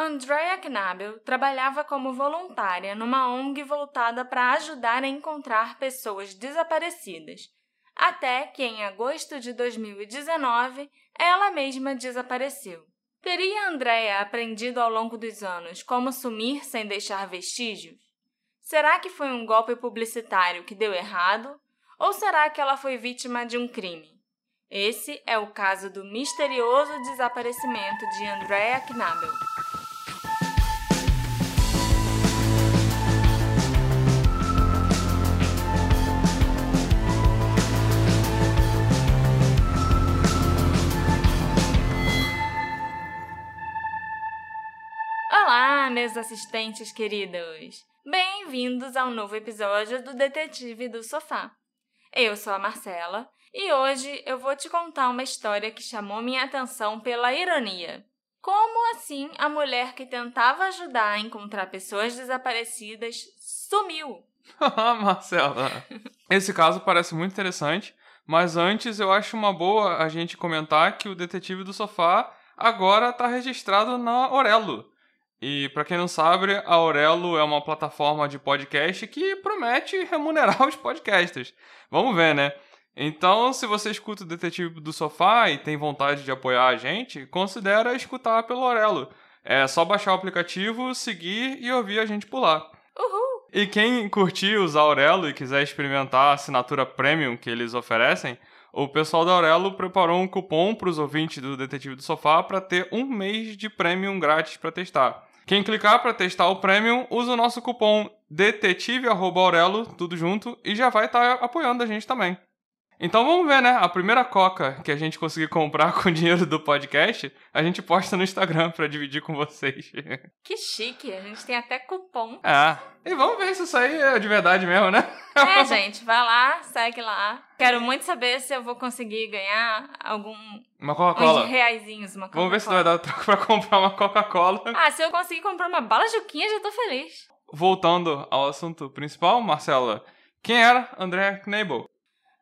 Andrea Knabel trabalhava como voluntária numa ONG voltada para ajudar a encontrar pessoas desaparecidas, até que em agosto de 2019 ela mesma desapareceu. Teria Andrea aprendido ao longo dos anos como sumir sem deixar vestígios? Será que foi um golpe publicitário que deu errado? Ou será que ela foi vítima de um crime? Esse é o caso do misterioso desaparecimento de Andrea Knabel. Olá, meus assistentes queridos! Bem-vindos ao novo episódio do Detetive do Sofá. Eu sou a Marcela e hoje eu vou te contar uma história que chamou minha atenção pela ironia. Como assim a mulher que tentava ajudar a encontrar pessoas desaparecidas sumiu? Marcela, esse caso parece muito interessante, mas antes eu acho uma boa a gente comentar que o Detetive do Sofá agora está registrado na Aurelo. E para quem não sabe, a Aurelo é uma plataforma de podcast que promete remunerar os podcasters. Vamos ver, né? Então, se você escuta o Detetive do Sofá e tem vontade de apoiar a gente, considere escutar pelo Aurelo. É só baixar o aplicativo, seguir e ouvir a gente por lá. Uhul! E quem curtir usar Aurelo e quiser experimentar a assinatura premium que eles oferecem, o pessoal da Aurelo preparou um cupom para os ouvintes do Detetive do Sofá para ter um mês de premium grátis para testar. Quem clicar para testar o Premium, usa o nosso cupom detetive@aurelo, tudo junto, e já vai estar tá apoiando a gente também. Então vamos ver, né? A primeira coca que a gente conseguir comprar com o dinheiro do podcast, a gente posta no Instagram para dividir com vocês. Que chique, a gente tem até cupom. É. E vamos ver se isso aí é de verdade mesmo, né? É, gente, vai lá, segue lá. Quero muito saber se eu vou conseguir ganhar algum. Uma Coca-Cola. Uns reaisinhos, uma Coca-Cola. Vamos ver se vai dar troco pra comprar uma Coca-Cola. Ah, se eu conseguir comprar uma bala Juquinha, já tô feliz. Voltando ao assunto principal, Marcela, quem era André Knebel?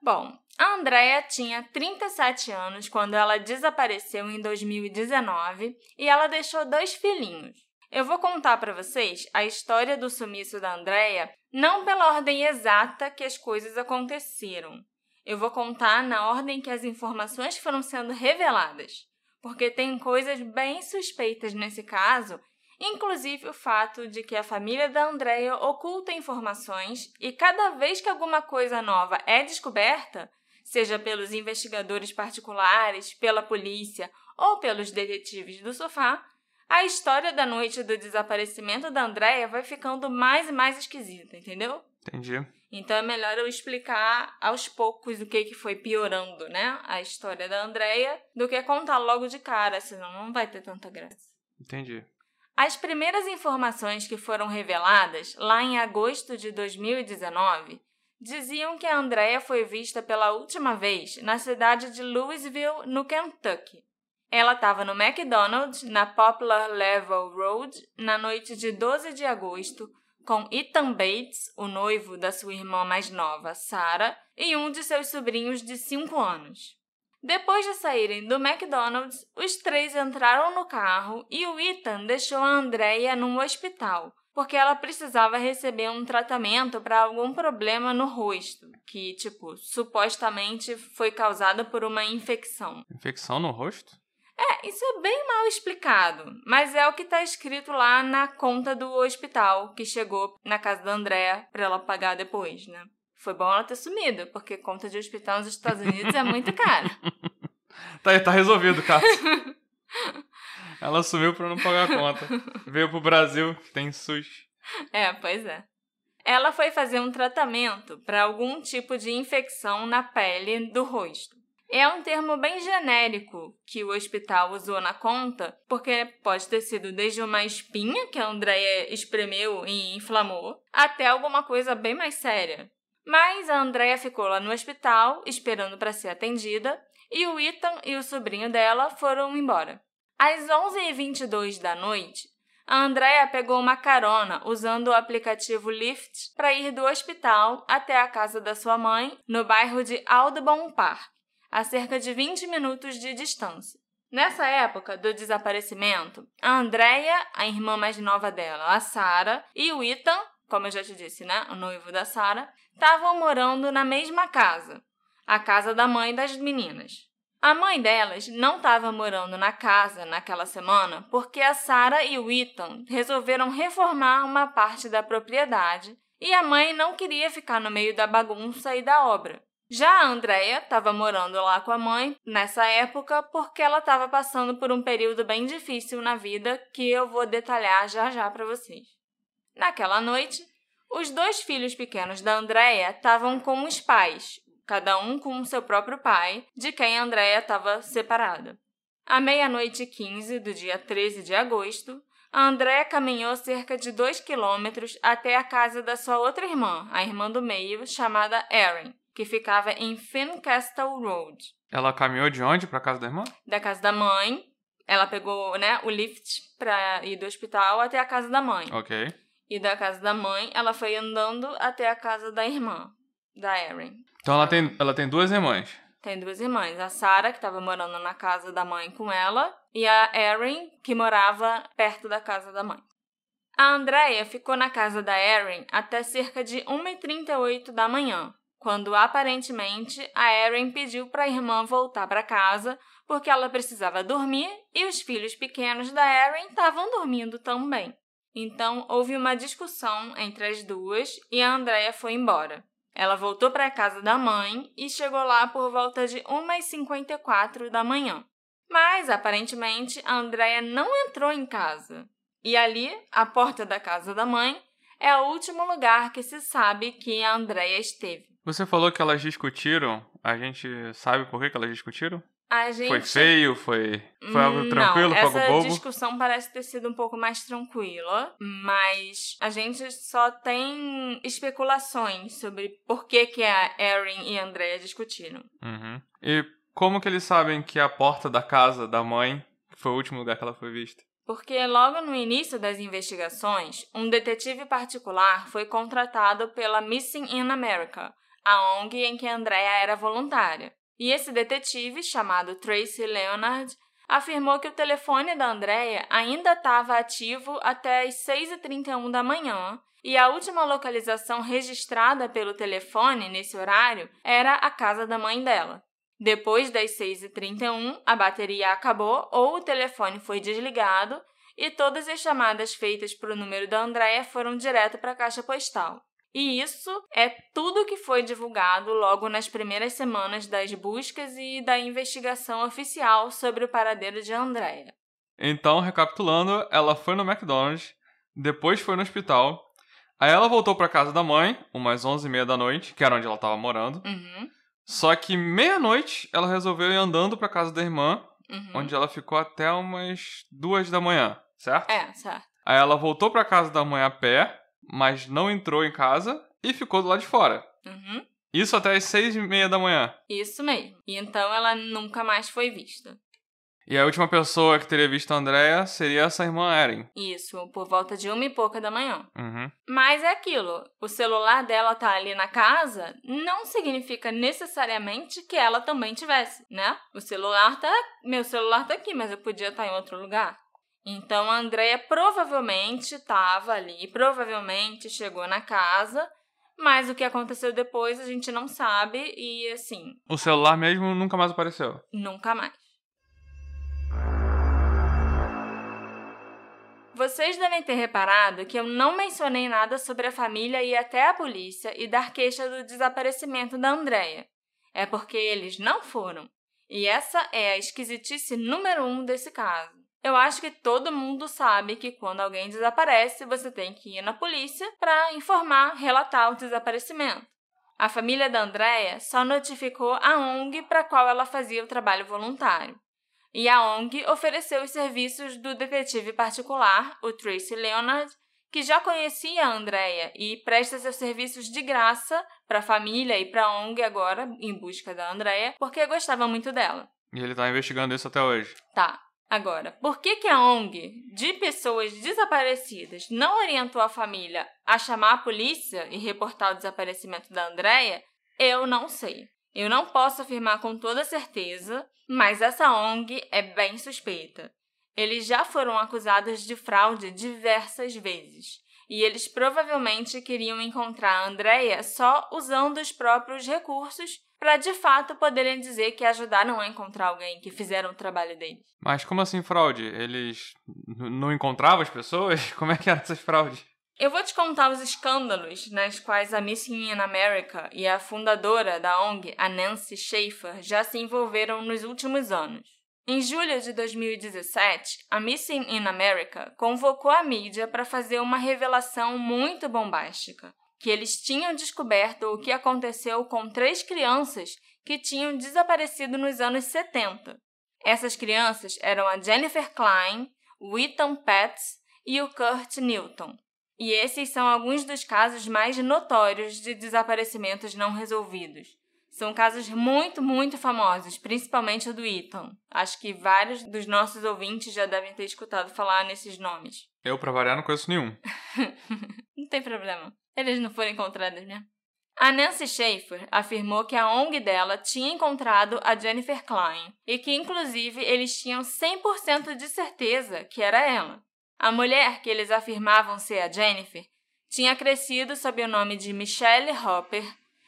Bom, a Andrea tinha 37 anos quando ela desapareceu em 2019 e ela deixou dois filhinhos. Eu vou contar para vocês a história do sumiço da Andrea não pela ordem exata que as coisas aconteceram. Eu vou contar na ordem que as informações foram sendo reveladas, porque tem coisas bem suspeitas nesse caso inclusive o fato de que a família da Andrea oculta informações e cada vez que alguma coisa nova é descoberta, seja pelos investigadores particulares, pela polícia ou pelos detetives do sofá, a história da noite do desaparecimento da Andrea vai ficando mais e mais esquisita, entendeu? Entendi. Então é melhor eu explicar aos poucos o que, que foi piorando, né? A história da Andrea, do que contar logo de cara, senão não vai ter tanta graça. Entendi. As primeiras informações que foram reveladas lá em agosto de 2019 diziam que a Andrea foi vista pela última vez na cidade de Louisville, no Kentucky. Ela estava no McDonald's, na Poplar Level Road, na noite de 12 de agosto, com Ethan Bates, o noivo da sua irmã mais nova, Sarah, e um de seus sobrinhos de 5 anos. Depois de saírem do McDonald's, os três entraram no carro e o Ethan deixou a Andrea num hospital, porque ela precisava receber um tratamento para algum problema no rosto, que, tipo, supostamente foi causado por uma infecção. Infecção no rosto? É, isso é bem mal explicado, mas é o que está escrito lá na conta do hospital que chegou na casa da Andrea para ela pagar depois, né? Foi bom ela ter sumido, porque conta de hospital nos Estados Unidos é muito cara. tá, tá resolvido, cara. ela sumiu pra não pagar a conta. Veio pro Brasil, que tem SUS. É, pois é. Ela foi fazer um tratamento para algum tipo de infecção na pele do rosto. É um termo bem genérico que o hospital usou na conta, porque pode ter sido desde uma espinha que a Andrea espremeu e inflamou, até alguma coisa bem mais séria, mas a Andrea ficou lá no hospital, esperando para ser atendida, e o Ethan e o sobrinho dela foram embora. Às 11h22 da noite, a Andrea pegou uma carona usando o aplicativo Lyft para ir do hospital até a casa da sua mãe, no bairro de Audubon Park, a cerca de 20 minutos de distância. Nessa época do desaparecimento, a Andrea, a irmã mais nova dela, a Sarah, e o Ethan, como eu já te disse, né, o noivo da Sarah, estavam morando na mesma casa, a casa da mãe das meninas. A mãe delas não estava morando na casa naquela semana porque a Sarah e o Ethan resolveram reformar uma parte da propriedade e a mãe não queria ficar no meio da bagunça e da obra. Já a Andrea estava morando lá com a mãe nessa época porque ela estava passando por um período bem difícil na vida que eu vou detalhar já já para vocês. Naquela noite, os dois filhos pequenos da Andrea estavam com os pais, cada um com seu próprio pai, de quem a Andrea estava separada. À meia-noite e 15 do dia 13 de agosto, a Andrea caminhou cerca de dois quilômetros até a casa da sua outra irmã, a irmã do meio, chamada Erin, que ficava em Fincastle Road. Ela caminhou de onde para casa da irmã? Da casa da mãe. Ela pegou, né, o lift para ir do hospital até a casa da mãe. Ok. E da casa da mãe, ela foi andando até a casa da irmã, da Erin. Então ela tem, ela tem duas irmãs. Tem duas irmãs, a Sarah, que estava morando na casa da mãe com ela, e a Erin, que morava perto da casa da mãe. A Andrea ficou na casa da Erin até cerca de 1h38 da manhã, quando aparentemente a Erin pediu para a irmã voltar para casa porque ela precisava dormir e os filhos pequenos da Erin estavam dormindo também. Então houve uma discussão entre as duas e a Andrea foi embora. Ela voltou para a casa da mãe e chegou lá por volta de 1h54 da manhã. Mas, aparentemente, a Andrea não entrou em casa. E ali, a porta da casa da mãe, é o último lugar que se sabe que a Andrea esteve. Você falou que elas discutiram. A gente sabe por que, elas discutiram? A gente... Foi feio? Foi, foi algo Não, tranquilo? Foi algo essa bobo? discussão parece ter sido um pouco mais tranquila, mas a gente só tem especulações sobre por que, que a Erin e a Andrea discutiram. Uhum. E como que eles sabem que a porta da casa da mãe foi o último lugar que ela foi vista? Porque logo no início das investigações, um detetive particular foi contratado pela Missing in America, a ONG em que a Andrea era voluntária. E esse detetive, chamado Tracy Leonard, afirmou que o telefone da Andrea ainda estava ativo até as 6h31 da manhã e a última localização registrada pelo telefone nesse horário era a casa da mãe dela. Depois das 6h31, a bateria acabou ou o telefone foi desligado e todas as chamadas feitas para o número da Andrea foram direto para a caixa postal. E isso é tudo que foi divulgado logo nas primeiras semanas das buscas e da investigação oficial sobre o paradeiro de Andrea. Então, recapitulando, ela foi no McDonald's, depois foi no hospital, aí ela voltou pra casa da mãe, umas 11h30 da noite, que era onde ela tava morando. Uhum, Só que meia-noite ela resolveu ir andando pra casa da irmã, uhum. onde ela ficou até umas duas da manhã, certo? É, certo. Aí ela voltou pra casa da mãe a pé, mas não entrou em casa e ficou do lado de fora. Uhum. Isso até as seis e meia da manhã. Isso mesmo. E então ela nunca mais foi vista. E a última pessoa que teria visto a Andrea seria essa irmã Erin. Isso, por volta de uma e pouca da manhã. Uhum. Mas é aquilo, o celular dela tá ali na casa não significa necessariamente que ela também tivesse, né? O celular tá, meu celular tá aqui, mas eu podia estar em outro lugar. Então a Andrea provavelmente estava ali, provavelmente chegou na casa, mas o que aconteceu depois a gente não sabe e assim, O celular mesmo nunca mais apareceu. nunca mais. Vocês devem ter reparado que eu não mencionei nada sobre a família ir até a polícia e dar queixa do desaparecimento da Andrea. É porque eles não foram. E essa é a esquisitice número um desse caso. Eu acho que todo mundo sabe que quando alguém desaparece, você tem que ir na polícia para informar, relatar o desaparecimento. A família da Andrea só notificou a ONG para qual ela fazia o trabalho voluntário. E a ONG ofereceu os serviços do detetive particular, o Tracy Leonard, que já conhecia a Andrea e presta seus serviços de graça para a família e para a ONG agora, em busca da Andrea, porque gostava muito dela. E ele tá investigando isso até hoje. Tá. Agora, por que, que a ONG de pessoas desaparecidas não orientou a família a chamar a polícia e reportar o desaparecimento da Andrea? Eu não sei. Eu não posso afirmar com toda certeza, mas essa ONG é bem suspeita. Eles já foram acusados de fraude diversas vezes. E eles provavelmente queriam encontrar a Andrea só usando os próprios recursos para de fato poderem dizer que ajudaram a encontrar alguém, que fizeram o trabalho deles. Mas como assim fraude? Eles não encontravam as pessoas? Como é que eram essas fraudes? Eu vou te contar os escândalos nas quais a Missing in America e a fundadora da ONG, a Nancy Schaefer, já se envolveram nos últimos anos. Em julho de 2017, a Missing in America convocou a mídia para fazer uma revelação muito bombástica, que eles tinham descoberto o que aconteceu com três crianças que tinham desaparecido nos anos 70. Essas crianças eram a Jennifer Klein, o Ethan Pets e o Kurt Newton. E esses são alguns dos casos mais notórios de desaparecimentos não resolvidos. São casos muito, muito famosos, principalmente o do Ethan. Acho que vários dos nossos ouvintes já devem ter escutado falar nesses nomes. Eu, pra variar, não conheço nenhum. não tem problema. Eles não foram encontrados mesmo. A Nancy Schaefer afirmou que a ONG dela tinha encontrado a Jennifer Klein e que, inclusive, eles tinham 100% de certeza que era ela. A mulher que eles afirmavam ser a Jennifer tinha crescido sob o nome de Michelle Hopper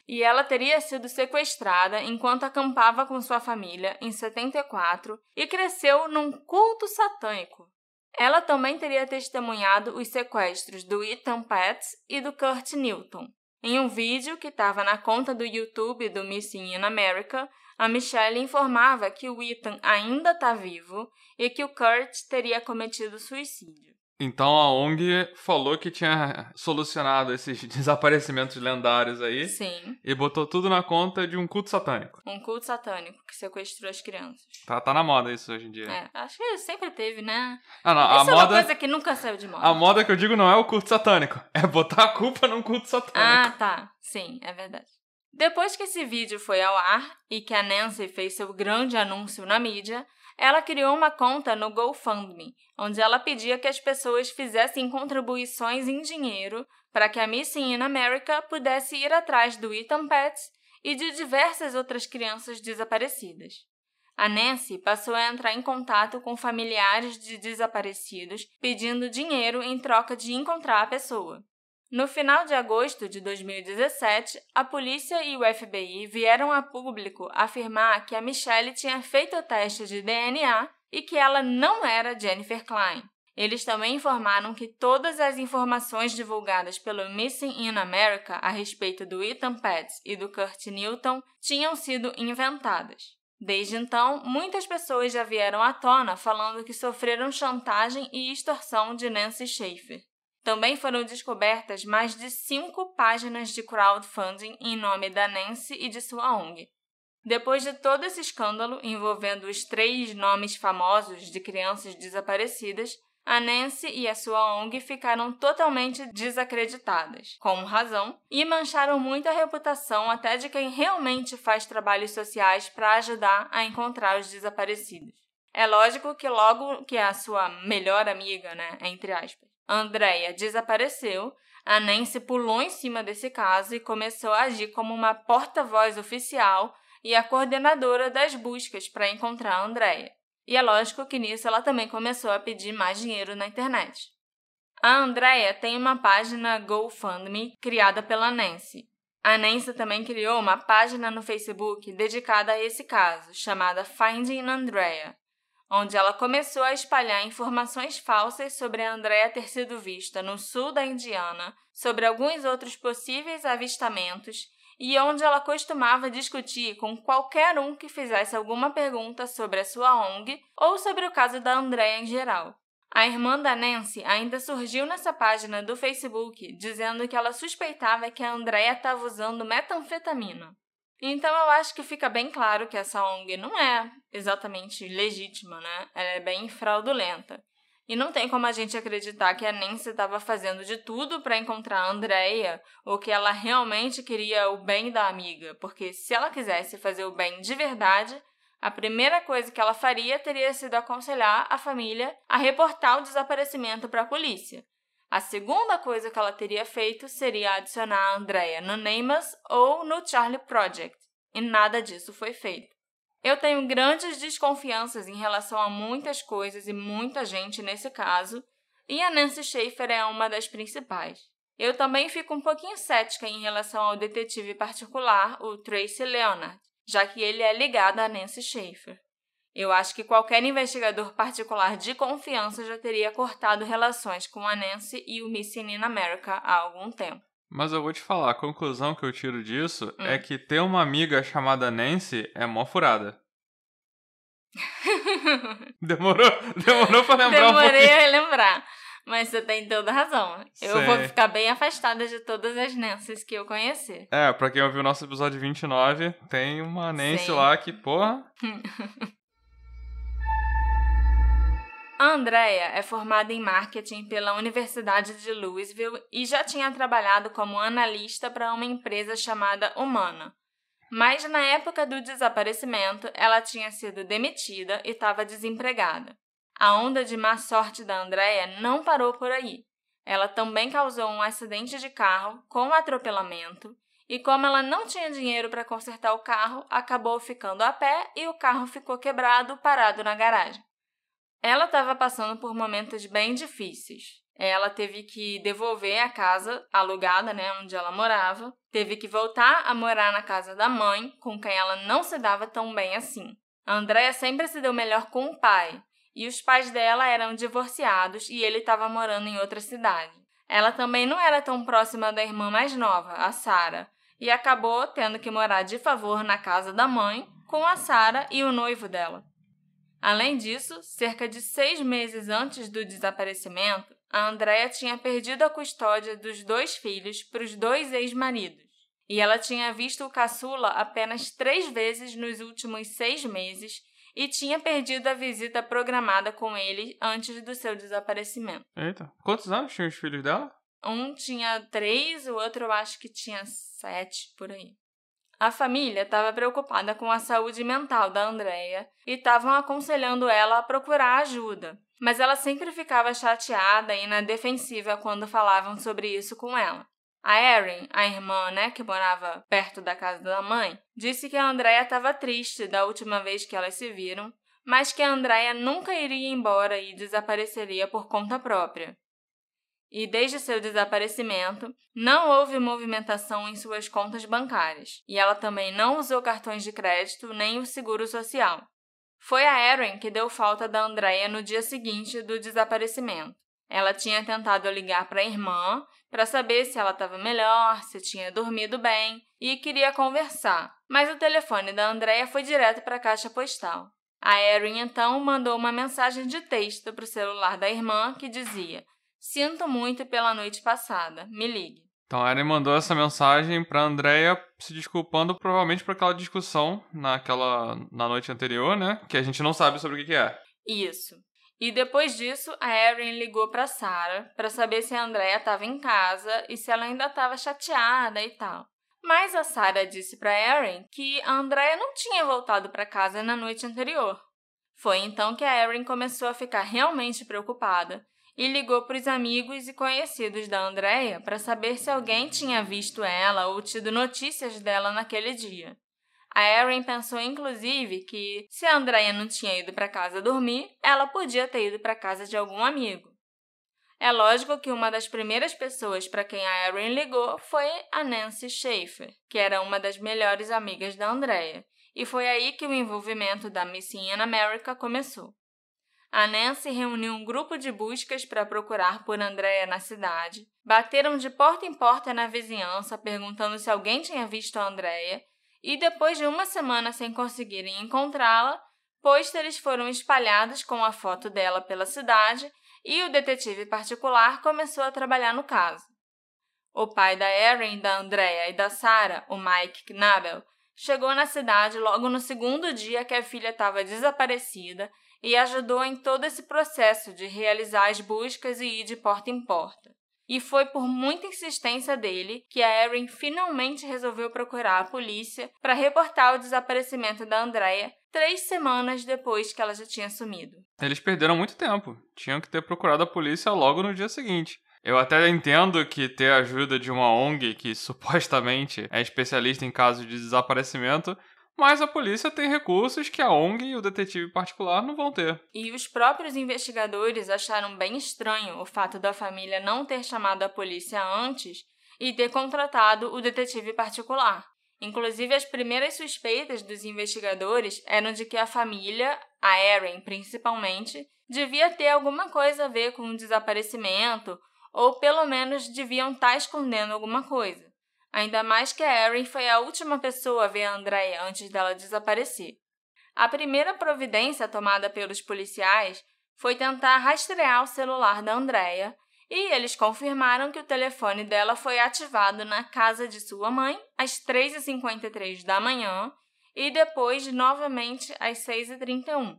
e ela teria sido sequestrada enquanto acampava com sua família em 74 e cresceu num culto satânico. Ela também teria testemunhado os sequestros do Ethan Pets e do Kurt Newton. Em um vídeo que estava na conta do YouTube do Missing in America, a Michelle informava que o Ethan ainda está vivo e que o Kurt teria cometido suicídio. Então a ONG falou que tinha solucionado esses desaparecimentos lendários aí. Sim. E botou tudo na conta de um culto satânico. Um culto satânico que sequestrou as crianças. Tá, tá na moda isso hoje em dia. É, acho que sempre teve, né? Ah, não, Isso a é moda. uma coisa que nunca saiu de moda. A moda que eu digo não é o culto satânico, é botar a culpa num culto satânico. Ah, tá. Sim, é verdade. Depois que esse vídeo foi ao ar e que a Nancy fez seu grande anúncio na mídia, ela criou uma conta no GoFundMe, onde ela pedia que as pessoas fizessem contribuições em dinheiro para que a Missing in America pudesse ir atrás do Ethan Pets e de diversas outras crianças desaparecidas. A Nancy passou a entrar em contato com familiares de desaparecidos pedindo dinheiro em troca de encontrar a pessoa. No final de agosto de 2017, a polícia e o FBI vieram a público afirmar que a Michelle tinha feito o teste de DNA e que ela não era Jennifer Klein. Eles também informaram que todas as informações divulgadas pelo Missing in America a respeito do Ethan Pets e do Kurt Newton tinham sido inventadas. Desde então, muitas pessoas já vieram à tona falando que sofreram chantagem e extorsão de Nancy Schaefer. Também foram descobertas mais de cinco páginas de crowdfunding em nome da Nancy e de sua ONG. Depois de todo esse escândalo envolvendo os três nomes famosos de crianças desaparecidas, a Nancy e a sua ONG ficaram totalmente desacreditadas, com razão, e mancharam muito a reputação até de quem realmente faz trabalhos sociais para ajudar a encontrar os desaparecidos. É lógico que logo que a sua melhor amiga, né, entre aspas, Andrea desapareceu, a Nancy pulou em cima desse caso e começou a agir como uma porta-voz oficial e a coordenadora das buscas para encontrar a Andrea. E é lógico que nisso ela também começou a pedir mais dinheiro na internet. A Andrea tem uma página GoFundMe criada pela Nancy. A Nancy também criou uma página no Facebook dedicada a esse caso, chamada Finding Andrea, onde ela começou a espalhar informações falsas sobre a Andrea ter sido vista no sul da Indiana, sobre alguns outros possíveis avistamentos e onde ela costumava discutir com qualquer um que fizesse alguma pergunta sobre a sua ONG ou sobre o caso da Andrea em geral. A irmã da Nancy ainda surgiu nessa página do Facebook dizendo que ela suspeitava que a Andrea estava usando metanfetamina. Então eu acho que fica bem claro que essa ONG não é exatamente legítima, né? Ela é bem fraudulenta. E não tem como a gente acreditar que a Nancy estava fazendo de tudo para encontrar a Andrea ou que ela realmente queria o bem da amiga, porque se ela quisesse fazer o bem de verdade, a primeira coisa que ela faria teria sido aconselhar a família a reportar o desaparecimento para a polícia. A segunda coisa que ela teria feito seria adicionar a Andrea no Neymas ou no Charlie Project. e nada disso foi feito. Eu tenho grandes desconfianças em relação a muitas coisas e muita gente nesse caso, e a Nancy Schaefer é uma das principais. Eu também fico um pouquinho cética em relação ao detetive particular, o Tracy Leonard, já que ele é ligado a Nancy Schaefer. Eu acho que qualquer investigador particular de confiança já teria cortado relações com a Nancy e o Missing in America há algum tempo. Mas eu vou te falar, a conclusão que eu tiro disso Hum. é que ter uma amiga chamada Nancy é mó furada. Demorou? Demorou pra lembrar um Demorei pouquinho. a lembrar, mas você tem toda razão. Eu Sei. vou ficar bem afastada de todas as Nancys que eu conhecer. É, pra quem ouviu o nosso episódio 29, tem uma Nancy Sim. lá que, porra, A Andrea é formada em marketing pela Universidade de Louisville e já tinha trabalhado como analista para uma empresa chamada Humana. Mas na época do desaparecimento, ela tinha sido demitida e estava desempregada. A onda de má sorte da Andrea não parou por aí. Ela também causou um acidente de carro com atropelamento e, como ela não tinha dinheiro para consertar o carro, acabou ficando a pé e o carro ficou quebrado parado na garagem. Ela estava passando por momentos bem difíceis. Ela teve que devolver a casa alugada, né, onde ela morava, teve que voltar a morar na casa da mãe, com quem ela não se dava tão bem assim. A Andrea sempre se deu melhor com o pai, e os pais dela eram divorciados e ele estava morando em outra cidade. Ela também não era tão próxima da irmã mais nova, a Sara, e acabou tendo que morar de favor na casa da mãe com a Sara e o noivo dela. Além disso, cerca de seis meses antes do desaparecimento, a Andrea tinha perdido a custódia dos dois filhos para os dois ex-maridos. E ela tinha visto o caçula apenas três vezes nos últimos seis meses e tinha perdido a visita programada com ele antes do seu desaparecimento. Eita. Quantos anos tinham os filhos dela? Um tinha três, o outro eu acho que tinha sete por aí. A família estava preocupada com a saúde mental da Andrea e estavam aconselhando ela a procurar ajuda, mas ela sempre ficava chateada e na defensiva quando falavam sobre isso com ela. A Erin, a irmã, né, que morava perto da casa da mãe, disse que a Andrea estava triste da última vez que elas se viram, mas que a Andrea nunca iria embora e desapareceria por conta própria. E desde seu desaparecimento, não houve movimentação em suas contas bancárias, e ela também não usou cartões de crédito nem o seguro social. Foi a Erin que deu falta da Andrea no dia seguinte do desaparecimento. Ela tinha tentado ligar para a irmã para saber se ela estava melhor, se tinha dormido bem e queria conversar, mas o telefone da Andrea foi direto para a caixa postal. A Erin então mandou uma mensagem de texto para o celular da irmã que dizia: Sinto muito pela noite passada, me ligue. Então a Erin mandou essa mensagem pra Andrea se desculpando provavelmente por aquela discussão naquela na noite anterior, né? Que a gente não sabe sobre o que, que é. Isso. E depois disso, a Erin ligou para Sarah para saber se a Andrea estava em casa e se ela ainda estava chateada e tal. Mas a Sarah disse para Erin que a Andrea não tinha voltado para casa na noite anterior. Foi então que a Erin começou a ficar realmente preocupada e ligou para os amigos e conhecidos da Andrea para saber se alguém tinha visto ela ou tido notícias dela naquele dia. A Erin pensou inclusive que se a Andrea não tinha ido para casa dormir, ela podia ter ido para casa de algum amigo. É lógico que uma das primeiras pessoas para quem a Erin ligou foi a Nancy Schaefer, que era uma das melhores amigas da Andrea, e foi aí que o envolvimento da Missing in America começou. A Nancy reuniu um grupo de buscas para procurar por Andrea na cidade, bateram de porta em porta na vizinhança perguntando se alguém tinha visto a Andrea, e depois de uma semana sem conseguirem encontrá-la, pôsteres foram espalhados com a foto dela pela cidade e o detetive particular começou a trabalhar no caso. O pai da Erin, da Andrea e da Sarah, o Mike Knabel, chegou na cidade logo no segundo dia que a filha estava desaparecida e ajudou em todo esse processo de realizar as buscas e ir de porta em porta. E foi por muita insistência dele que a Erin finalmente resolveu procurar a polícia para reportar o desaparecimento da Andrea três semanas depois que ela já tinha sumido. Eles perderam muito tempo. Tinham que ter procurado a polícia logo no dia seguinte. Eu até entendo que ter a ajuda de uma ONG que supostamente é especialista em casos de desaparecimento, mas a polícia tem recursos que a ONG e o detetive particular não vão ter. E os próprios investigadores acharam bem estranho o fato da família não ter chamado a polícia antes e ter contratado o detetive particular. Inclusive, as primeiras suspeitas dos investigadores eram de que a família, a Erin principalmente, devia ter alguma coisa a ver com o desaparecimento, ou pelo menos deviam estar escondendo alguma coisa. Ainda mais que a Erin foi a última pessoa a ver a Andrea antes dela desaparecer. A primeira providência tomada pelos policiais foi tentar rastrear o celular da Andrea e eles confirmaram que o telefone dela foi ativado na casa de sua mãe às 3h53 da manhã e depois novamente às 6h31.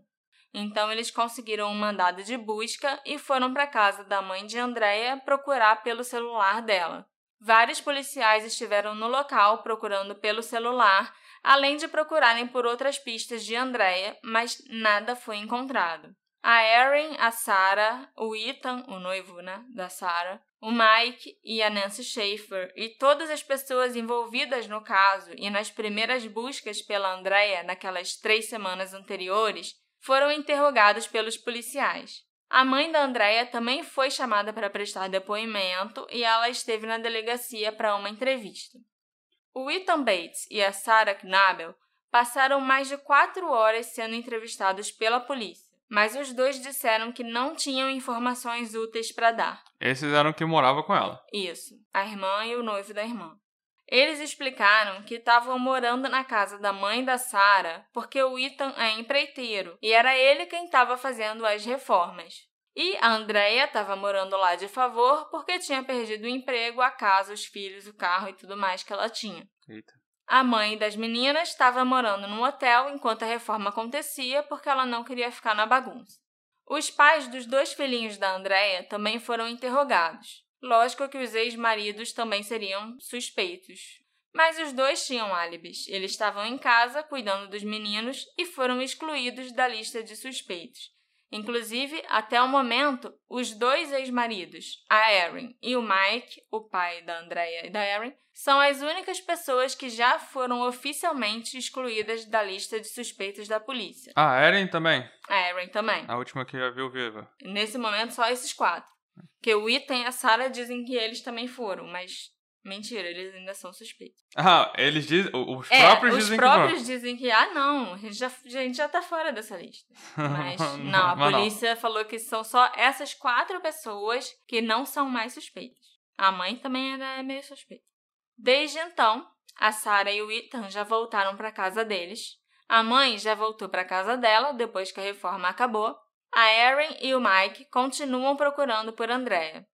Então eles conseguiram um mandado de busca e foram para casa da mãe de Andrea procurar pelo celular dela. Vários policiais estiveram no local procurando pelo celular, além de procurarem por outras pistas de Andrea, mas nada foi encontrado. A Erin, a Sarah, o Ethan, o noivo, né, da Sarah, o Mike e a Nancy Schaefer e todas as pessoas envolvidas no caso e nas primeiras buscas pela Andrea naquelas três semanas anteriores foram interrogados pelos policiais. A mãe da Andrea também foi chamada para prestar depoimento e ela esteve na delegacia para uma entrevista. O Ethan Bates e a Sarah Knabel passaram mais de quatro horas sendo entrevistados pela polícia, mas os dois disseram que não tinham informações úteis para dar. Esses eram que morava com ela. Isso, a irmã e o noivo da irmã. Eles explicaram que estavam morando na casa da mãe da Sara porque o Ethan é empreiteiro e era ele quem estava fazendo as reformas. E a Andrea estava morando lá de favor porque tinha perdido o emprego, a casa, os filhos, o carro e tudo mais que ela tinha. Eita. A mãe das meninas estava morando num hotel enquanto a reforma acontecia porque ela não queria ficar na bagunça. Os pais dos dois filhinhos da Andrea também foram interrogados. Lógico que os ex-maridos também seriam suspeitos. Mas os dois tinham álibis. Eles estavam em casa cuidando dos meninos e foram excluídos da lista de suspeitos. Inclusive, até o momento, os dois ex-maridos, a Erin e o Mike, o pai da Andrea e da Erin, são as únicas pessoas que já foram oficialmente excluídas da lista de suspeitos da polícia. Ah, a Erin também? A Erin também. A última que já viu viva. Nesse momento, só esses quatro. Porque o Ethan e a Sarah dizem que eles também foram, mas mentira, eles ainda são suspeitos. Ah, eles dizem. Os É, próprios os dizem próprios dizem que, ah, não, a gente, já, a gente já tá fora dessa lista. Mas não, a Mas não. polícia falou que são só essas quatro pessoas que não são mais suspeitas. A mãe também era meio suspeita. Desde então, a Sarah e o Ethan já voltaram para casa deles. A mãe já voltou para casa dela depois que a reforma acabou. A Erin e o Mike continuam procurando por Andrea.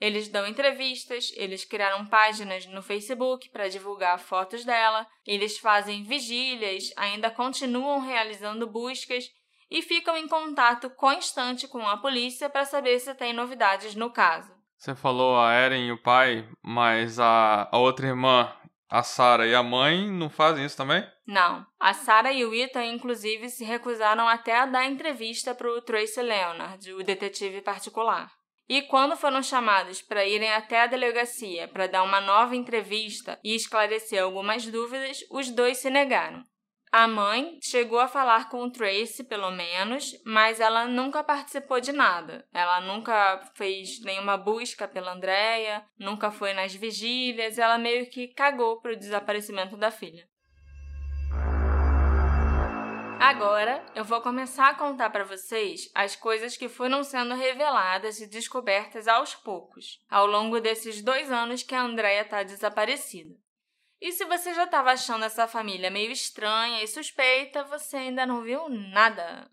Eles dão entrevistas, eles criaram páginas no Facebook para divulgar fotos dela, eles fazem vigílias, ainda continuam realizando buscas e ficam em contato constante com a polícia para saber se tem novidades no caso. Você falou a Eren e o pai, mas a, a outra irmã, a Sarah e a mãe não fazem isso também? Não. A Sarah e o Ethan, inclusive, se recusaram até a dar entrevista para o Tracy Leonard, o detetive particular. E quando foram chamados para irem até a delegacia para dar uma nova entrevista e esclarecer algumas dúvidas, os dois se negaram. A mãe chegou a falar com o Tracy, pelo menos, mas ela nunca participou de nada. Ela nunca fez nenhuma busca pela Andrea, nunca foi nas vigílias, ela meio que cagou para o desaparecimento da filha. Agora, eu vou começar a contar para vocês as coisas que foram sendo reveladas e descobertas aos poucos, ao longo desses dois anos que a Andrea está desaparecida. E se você já estava achando essa família meio estranha e suspeita, você ainda não viu nada.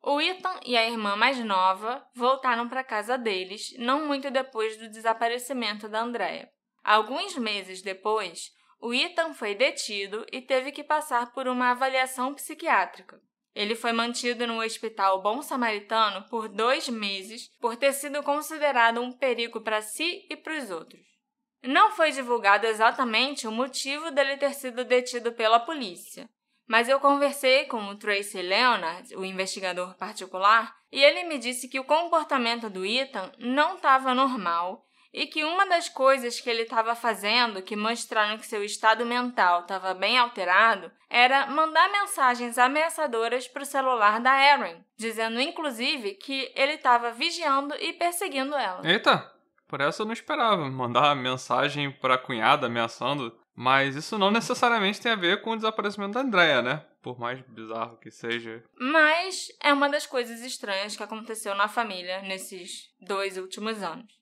O Ethan e a irmã mais nova voltaram para casa deles não muito depois do desaparecimento da Andrea. Alguns meses depois, o Ethan foi detido e teve que passar por uma avaliação psiquiátrica. Ele foi mantido no Hospital Bom Samaritano por dois meses por ter sido considerado um perigo para si e para os outros. Não foi divulgado exatamente o motivo dele ter sido detido pela polícia, mas eu conversei com o Tracy Leonard, o investigador particular, e ele me disse que o comportamento do Ethan não estava normal e que uma das coisas que ele estava fazendo que mostraram que seu estado mental estava bem alterado era mandar mensagens ameaçadoras para o celular da Erin, dizendo inclusive que ele estava vigiando e perseguindo ela. Eita, por essa eu não esperava. Mandar mensagem para a cunhada ameaçando. Mas isso não necessariamente tem a ver com o desaparecimento da Andrea, né? Por mais bizarro que seja. Mas é uma das coisas estranhas que aconteceu na família nesses dois últimos anos.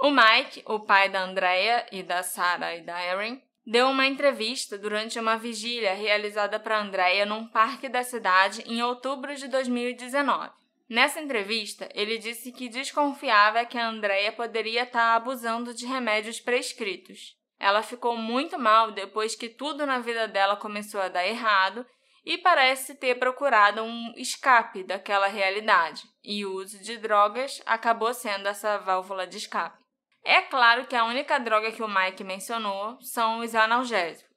O Mike, o pai da Andrea e da Sarah e da Erin, deu uma entrevista durante uma vigília realizada para Andrea num parque da cidade em outubro de 2019. Nessa entrevista, ele disse que desconfiava que a Andrea poderia estar tá abusando de remédios prescritos. Ela ficou muito mal depois que tudo na vida dela começou a dar errado e parece ter procurado um escape daquela realidade, e o uso de drogas acabou sendo essa válvula de escape. É claro que a única droga que o Mike mencionou são os analgésicos.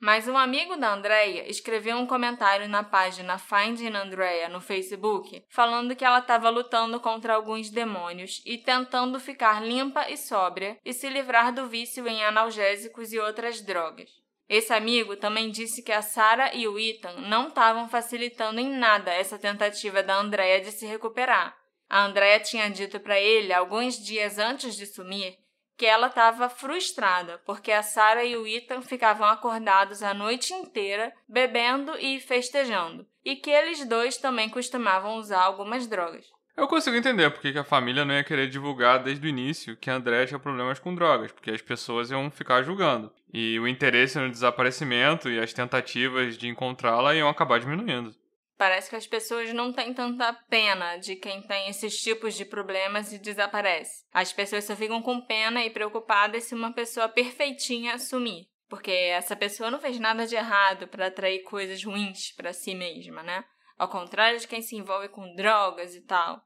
Mas um amigo da Andrea escreveu um comentário na página Finding Andrea no Facebook, falando que ela estava lutando contra alguns demônios e tentando ficar limpa e sóbria e se livrar do vício em analgésicos e outras drogas. Esse amigo também disse que a Sarah e o Ethan não estavam facilitando em nada essa tentativa da Andrea de se recuperar, a Andrea tinha dito para ele, alguns dias antes de sumir, que ela estava frustrada porque a Sarah e o Ethan ficavam acordados a noite inteira, bebendo e festejando, e que eles dois também costumavam usar algumas drogas. Eu consigo entender porque a família não ia querer divulgar desde o início que a Andrea tinha problemas com drogas, porque as pessoas iam ficar julgando. E o interesse no desaparecimento e as tentativas de encontrá-la iam acabar diminuindo. Parece que as pessoas não têm tanta pena de quem tem esses tipos de problemas e desaparece. As pessoas só ficam com pena e preocupadas se uma pessoa perfeitinha sumir. Porque essa pessoa não fez nada de errado para atrair coisas ruins para si mesma, né? Ao contrário de quem se envolve com drogas e tal.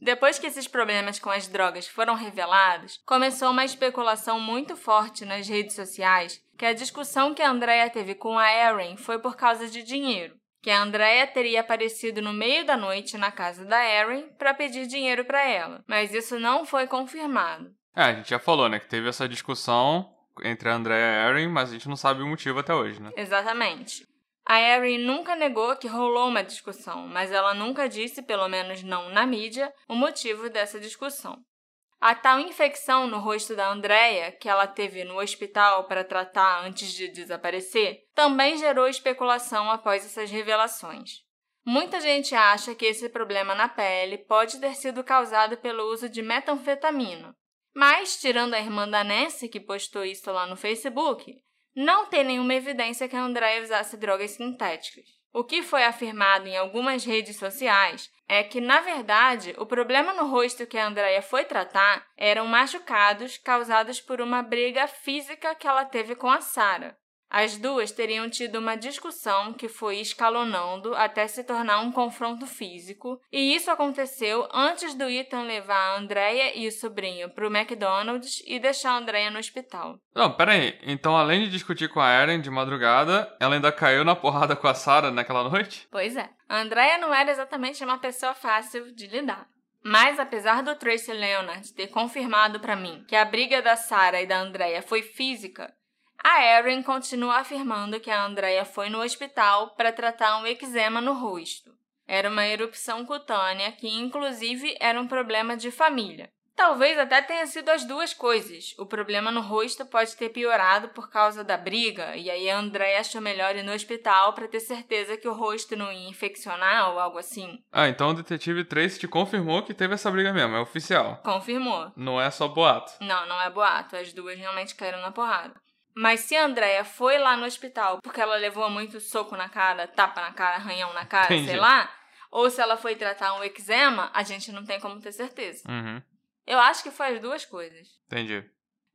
Depois que esses problemas com as drogas foram revelados, começou uma especulação muito forte nas redes sociais que a discussão que a Andrea teve com a Erin foi por causa de dinheiro que a Andrea teria aparecido no meio da noite na casa da Erin para pedir dinheiro para ela, mas isso não foi confirmado. É, a gente já falou, né, que teve essa discussão entre a Andrea e a Erin, mas a gente não sabe o motivo até hoje, né? Exatamente. A Erin nunca negou que rolou uma discussão, mas ela nunca disse, pelo menos não na mídia, o motivo dessa discussão. A tal infecção no rosto da Andrea, que ela teve no hospital para tratar antes de desaparecer, também gerou especulação após essas revelações. Muita gente acha que esse problema na pele pode ter sido causado pelo uso de metanfetamina. Mas, tirando a irmã da Nancy, que postou isso lá no Facebook, não tem nenhuma evidência que a Andrea usasse drogas sintéticas. O que foi afirmado em algumas redes sociais é que, na verdade, o problema no rosto que a Andrea foi tratar eram machucados causados por uma briga física que ela teve com a Sarah. As duas teriam tido uma discussão que foi escalonando até se tornar um confronto físico, e isso aconteceu antes do Ethan levar a Andrea e o sobrinho para o McDonald's e deixar a Andrea no hospital. Não, pera aí. Então, além de discutir com a Erin de madrugada, ela ainda caiu na porrada com a Sarah naquela noite? Pois é. A Andrea não era exatamente uma pessoa fácil de lidar. Mas apesar do Tracy Leonard ter confirmado para mim que a briga da Sarah e da Andrea foi física, a Erin continua afirmando que a Andrea foi no hospital para tratar um eczema no rosto. Era uma erupção cutânea que, inclusive, era um problema de família. Talvez até tenha sido as duas coisas. O problema no rosto pode ter piorado por causa da briga, e aí a Andrea achou melhor ir no hospital para ter certeza que o rosto não ia infeccionar ou algo assim. Ah, então o detetive Trace te confirmou que teve essa briga mesmo, é oficial. Confirmou. Não é só boato. Não, não é boato. As duas realmente caíram na porrada. Mas se a Andrea foi lá no hospital porque ela levou muito soco na cara, tapa na cara, arranhão na cara, Entendi. sei lá, ou se ela foi tratar um eczema, a gente não tem como ter certeza. Uhum. Eu acho que foi as duas coisas. Entendi.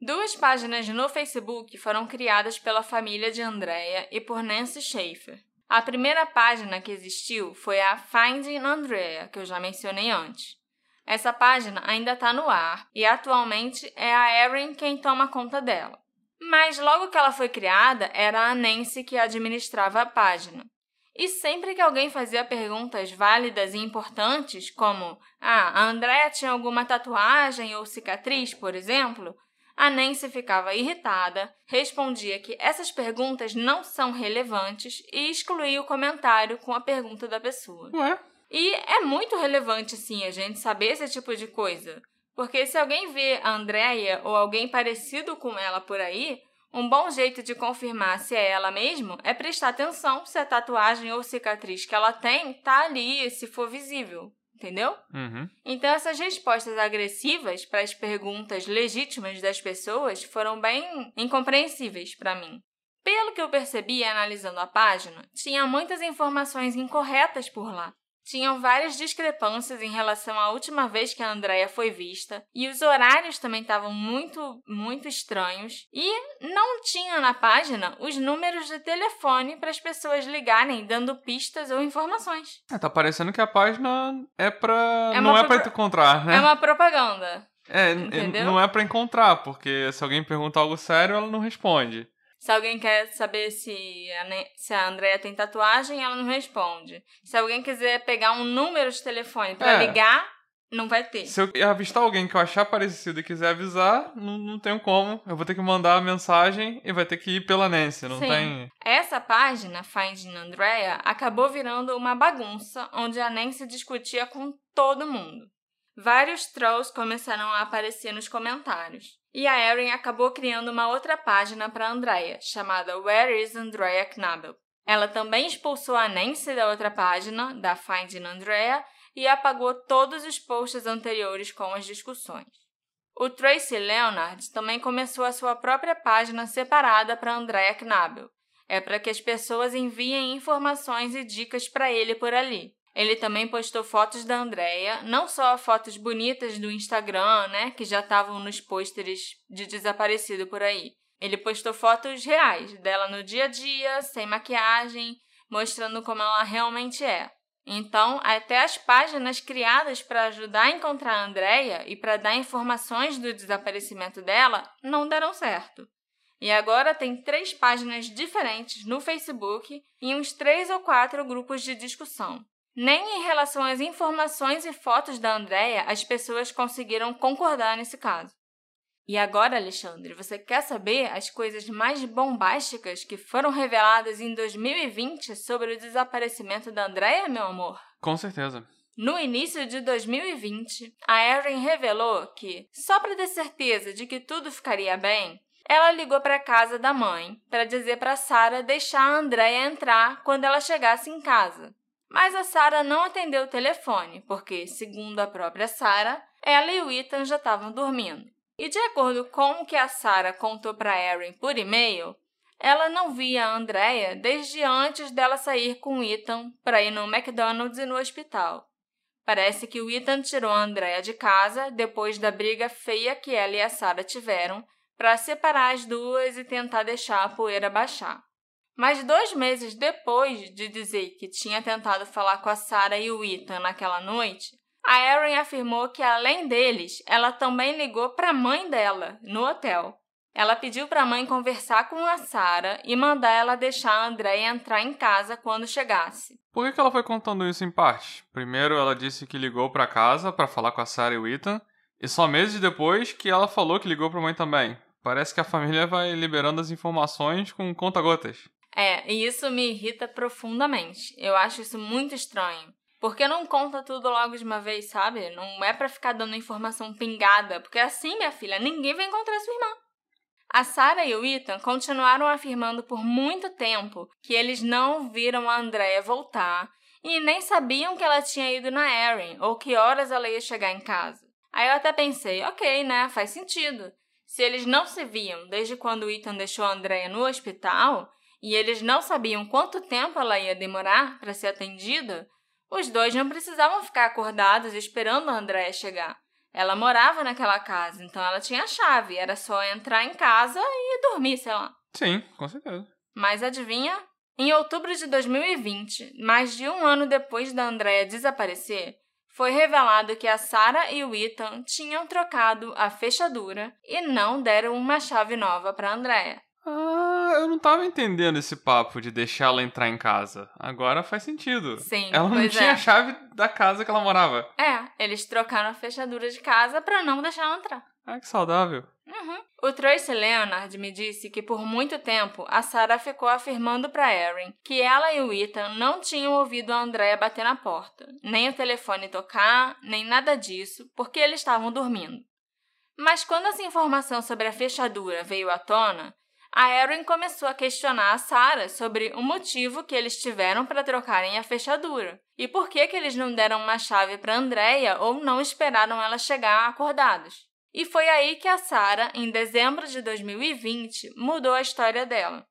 Duas páginas no Facebook foram criadas pela família de Andrea e por Nancy Schaefer. A primeira página que existiu foi a Finding Andrea, que eu já mencionei antes. Essa página ainda está no ar e atualmente é a Erin quem toma conta dela. Mas logo que ela foi criada, era a Nancy que administrava a página. E sempre que alguém fazia perguntas válidas e importantes, como ah, a Andrea tinha alguma tatuagem ou cicatriz, por exemplo, a Nancy ficava irritada, respondia que essas perguntas não são relevantes e excluía o comentário com a pergunta da pessoa. Ué? E é muito relevante, sim, a gente saber esse tipo de coisa. Porque se alguém vê a Andrea ou alguém parecido com ela por aí, um bom jeito de confirmar se é ela mesmo é prestar atenção se a tatuagem ou cicatriz que ela tem tá ali se for visível. Entendeu? Uhum. Então, essas respostas agressivas para as perguntas legítimas das pessoas foram bem incompreensíveis para mim. Pelo que eu percebi analisando a página, tinha muitas informações incorretas por lá tinham várias discrepâncias em relação à última vez que a Andrea foi vista, e os horários também estavam muito, muito estranhos, e não tinha na página os números de telefone para as pessoas ligarem dando pistas ou informações. É, tá parecendo que a página é pra. É não é pra pro- encontrar, né? É uma propaganda. É, Entendeu? não é pra encontrar, porque se alguém pergunta algo sério, ela não responde. Se alguém quer saber se a, Ne- se a Andrea tem tatuagem, ela não responde. Se alguém quiser pegar um número de telefone para É. ligar, não vai ter. Se eu avistar alguém que eu achar parecido e quiser avisar, não, não tenho como. Eu vou ter que mandar a mensagem e vai ter que ir pela Nancy, não Sim. tem. Essa página, Finding Andrea, acabou virando uma bagunça onde a Nancy discutia com todo mundo. Vários trolls começaram a aparecer nos comentários. E a Erin acabou criando uma outra página para Andrea, chamada Where is Andrea Knabel. Ela também expulsou a Nancy da outra página, da Finding Andrea, e apagou todos os posts anteriores com as discussões. O Tracy Leonard também começou a sua própria página separada para Andrea Knabel. É para que as pessoas enviem informações e dicas para ele por ali. Ele também postou fotos da Andrea, não só fotos bonitas do Instagram, né, que já estavam nos pôsteres de desaparecido por aí. Ele postou fotos reais dela no dia a dia, sem maquiagem, mostrando como ela realmente é. Então, até as páginas criadas para ajudar a encontrar a Andrea e para dar informações do desaparecimento dela não deram certo. E agora tem três páginas diferentes no Facebook e uns três ou quatro grupos de discussão. Nem em relação às informações e fotos da Andrea as pessoas conseguiram concordar nesse caso. E agora, Alexandre, você quer saber as coisas mais bombásticas que foram reveladas em 2020 sobre o desaparecimento da Andrea, meu amor? Com certeza. No início de 2020, a Erin revelou que, só para ter certeza de que tudo ficaria bem, ela ligou para a casa da mãe para dizer para Sarah deixar a Andrea entrar quando ela chegasse em casa. Mas a Sarah não atendeu o telefone, porque, segundo a própria Sarah, ela e o Ethan já estavam dormindo. E de acordo com o que a Sarah contou para Erin por e-mail, ela não via a Andrea desde antes dela sair com o Ethan para ir no McDonald's e no hospital. Parece que o Ethan tirou a Andrea de casa depois da briga feia que ela e a Sarah tiveram para separar as duas e tentar deixar a poeira baixar. Mas dois meses depois de dizer que tinha tentado falar com a Sarah e o Ethan naquela noite, a Erin afirmou que além deles, ela também ligou para a mãe dela no hotel. Ela pediu para a mãe conversar com a Sarah e mandar ela deixar a Andrea entrar em casa quando chegasse. Por que, que ela foi contando isso em parte? Primeiro, ela disse que ligou pra casa pra falar com a Sarah e o Ethan, e só meses depois que ela falou que ligou pra mãe também. Parece que a família vai liberando as informações com conta-gotas. É, e isso me irrita profundamente. Eu acho isso muito estranho. Porque não conta tudo logo de uma vez, sabe? Não é pra ficar dando informação pingada, porque assim, minha filha, ninguém vai encontrar sua irmã. A Sarah e o Ethan continuaram afirmando por muito tempo que eles não viram a Andrea voltar e nem sabiam que ela tinha ido na Erin ou que horas ela ia chegar em casa. Aí eu até pensei, ok, né? Faz sentido. Se eles não se viam desde quando o Ethan deixou a Andrea no hospital e eles não sabiam quanto tempo ela ia demorar para ser atendida, os dois não precisavam ficar acordados esperando a Andrea chegar. Ela morava naquela casa, então ela tinha a chave, era só entrar em casa e dormir, sei lá. Sim, com certeza. Mas adivinha? Em outubro de 2020, mais de um ano depois da Andrea desaparecer, foi revelado que a Sarah e o Ethan tinham trocado a fechadura e não deram uma chave nova para Andrea. Ah, eu não tava entendendo esse papo de deixar ela entrar em casa. Agora faz sentido. Sim, Ela não tinha é. a chave da casa que ela morava. É, eles trocaram a fechadura de casa pra não deixar ela entrar. Ah, que saudável. Uhum. O Tracy Leonard me disse que por muito tempo a Sarah ficou afirmando para Erin que ela e o Ethan não tinham ouvido a Andrea bater na porta, nem o telefone tocar, nem nada disso, porque eles estavam dormindo. Mas quando essa informação sobre a fechadura veio à tona, a Erin começou a questionar a Sarah sobre o motivo que eles tiveram para trocarem a fechadura e por que, que eles não deram uma chave para Andrea ou não esperaram ela chegar acordados. E foi aí que a Sarah, em dezembro de 2020, mudou a história dela.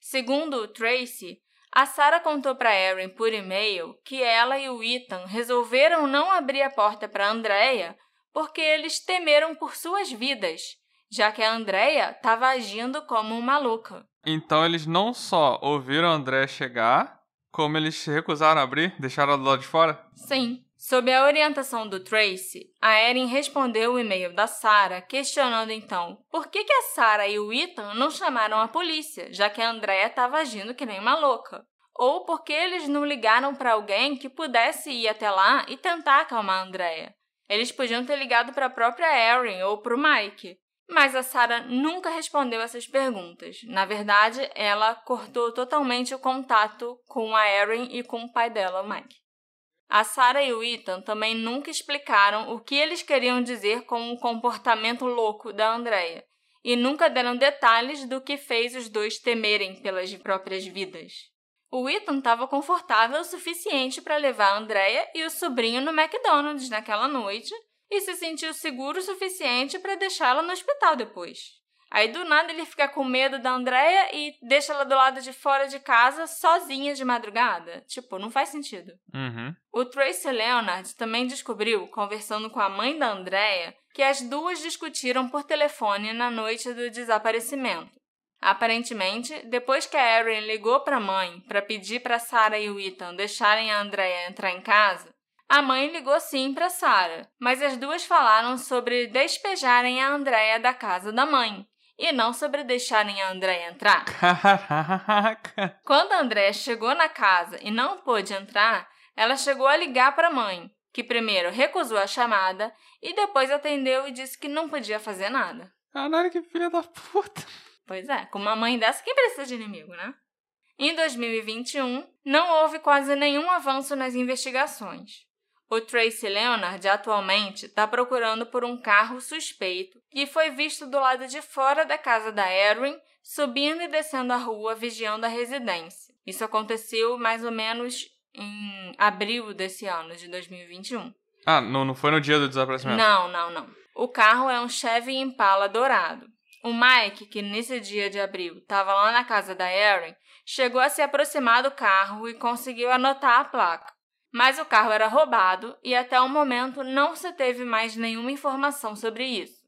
Segundo o Tracy, a Sarah contou para Erin por e-mail que ela e o Ethan resolveram não abrir a porta para Andrea porque eles temeram por suas vidas, já que a Andrea estava agindo como uma maluca. Então eles não só ouviram a André chegar, como eles se recusaram a abrir, deixaram ela do lado de fora? Sim. Sob a orientação do Tracy, a Erin respondeu o e-mail da Sarah, questionando então por que, que a Sarah e o Ethan não chamaram a polícia, já que a Andrea estava agindo que nem uma louca. Ou por que eles não ligaram para alguém que pudesse ir até lá e tentar acalmar a Andrea. Eles podiam ter ligado para a própria Erin ou para o Mike. Mas a Sarah nunca respondeu essas perguntas. Na verdade, ela cortou totalmente o contato com a Erin e com o pai dela, Mike. A Sarah e o Ethan também nunca explicaram o que eles queriam dizer com o comportamento louco da Andrea, e nunca deram detalhes do que fez os dois temerem pelas próprias vidas. O Ethan estava confortável o suficiente para levar a Andrea e o sobrinho no McDonald's naquela noite e se sentiu seguro o suficiente para deixá-la no hospital depois. Aí do nada ele fica com medo da Andrea e deixa ela do lado de fora de casa sozinha de madrugada. Tipo, não faz sentido. Uhum. O Tracy Leonard também descobriu, conversando com a mãe da Andrea, que as duas discutiram por telefone na noite do desaparecimento. Aparentemente, depois que a Erin ligou para a mãe para pedir para Sarah e o Ethan deixarem a Andrea entrar em casa, a mãe ligou sim para Sarah, mas as duas falaram sobre despejarem a Andrea da casa da mãe e não sobre deixarem a Andrea entrar. Caraca! Quando a Andrea chegou na casa e não pôde entrar, ela chegou a ligar para a mãe, que primeiro recusou a chamada e depois atendeu e disse que não podia fazer nada. Caralho, que filha da puta! Pois é, com uma mãe dessa, quem precisa de inimigo, né? Em 2021, não houve quase nenhum avanço nas investigações. O Tracy Leonard atualmente está procurando por um carro suspeito que foi visto do lado de fora da casa da Erin, subindo e descendo a rua vigiando a residência. Isso aconteceu mais ou menos em abril desse ano, de 2021. Ah, não, não foi no dia do desaparecimento? Não, não, não. O carro é um Chevy Impala dourado. O Mike, que nesse dia de abril estava lá na casa da Erin, chegou a se aproximar do carro e conseguiu anotar a placa. Mas o carro era roubado e até o momento não se teve mais nenhuma informação sobre isso.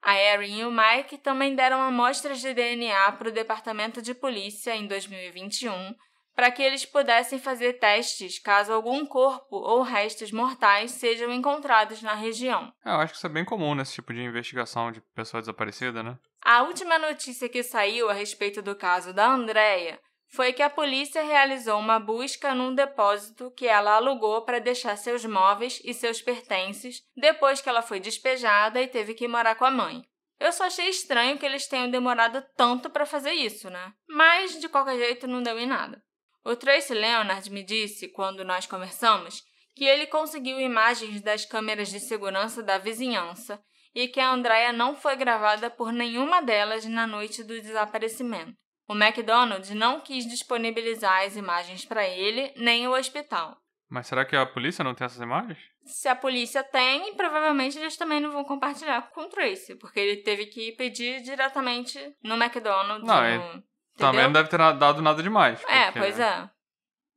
A Erin e o Mike também deram amostras de DNA para o Departamento de Polícia em 2021 para que eles pudessem fazer testes caso algum corpo ou restos mortais sejam encontrados na região. É, eu acho que isso é bem comum nesse tipo de investigação de pessoa desaparecida, né? A última notícia que saiu a respeito do caso da Andrea foi que a polícia realizou uma busca num depósito que ela alugou para deixar seus móveis e seus pertences depois que ela foi despejada e teve que morar com a mãe. Eu só achei estranho que eles tenham demorado tanto para fazer isso, né? Mas de qualquer jeito não deu em nada. O Tracy Leonard me disse, quando nós conversamos, que ele conseguiu imagens das câmeras de segurança da vizinhança e que a Andrea não foi gravada por nenhuma delas na noite do desaparecimento. O McDonald's não quis disponibilizar as imagens para ele nem o hospital. Mas será que a polícia não tem essas imagens? Se a polícia tem, provavelmente eles também não vão compartilhar com o Tracy, porque ele teve que pedir diretamente no McDonald's. Não, no... é-? Também não deve ter dado nada demais. É, porque- pois é.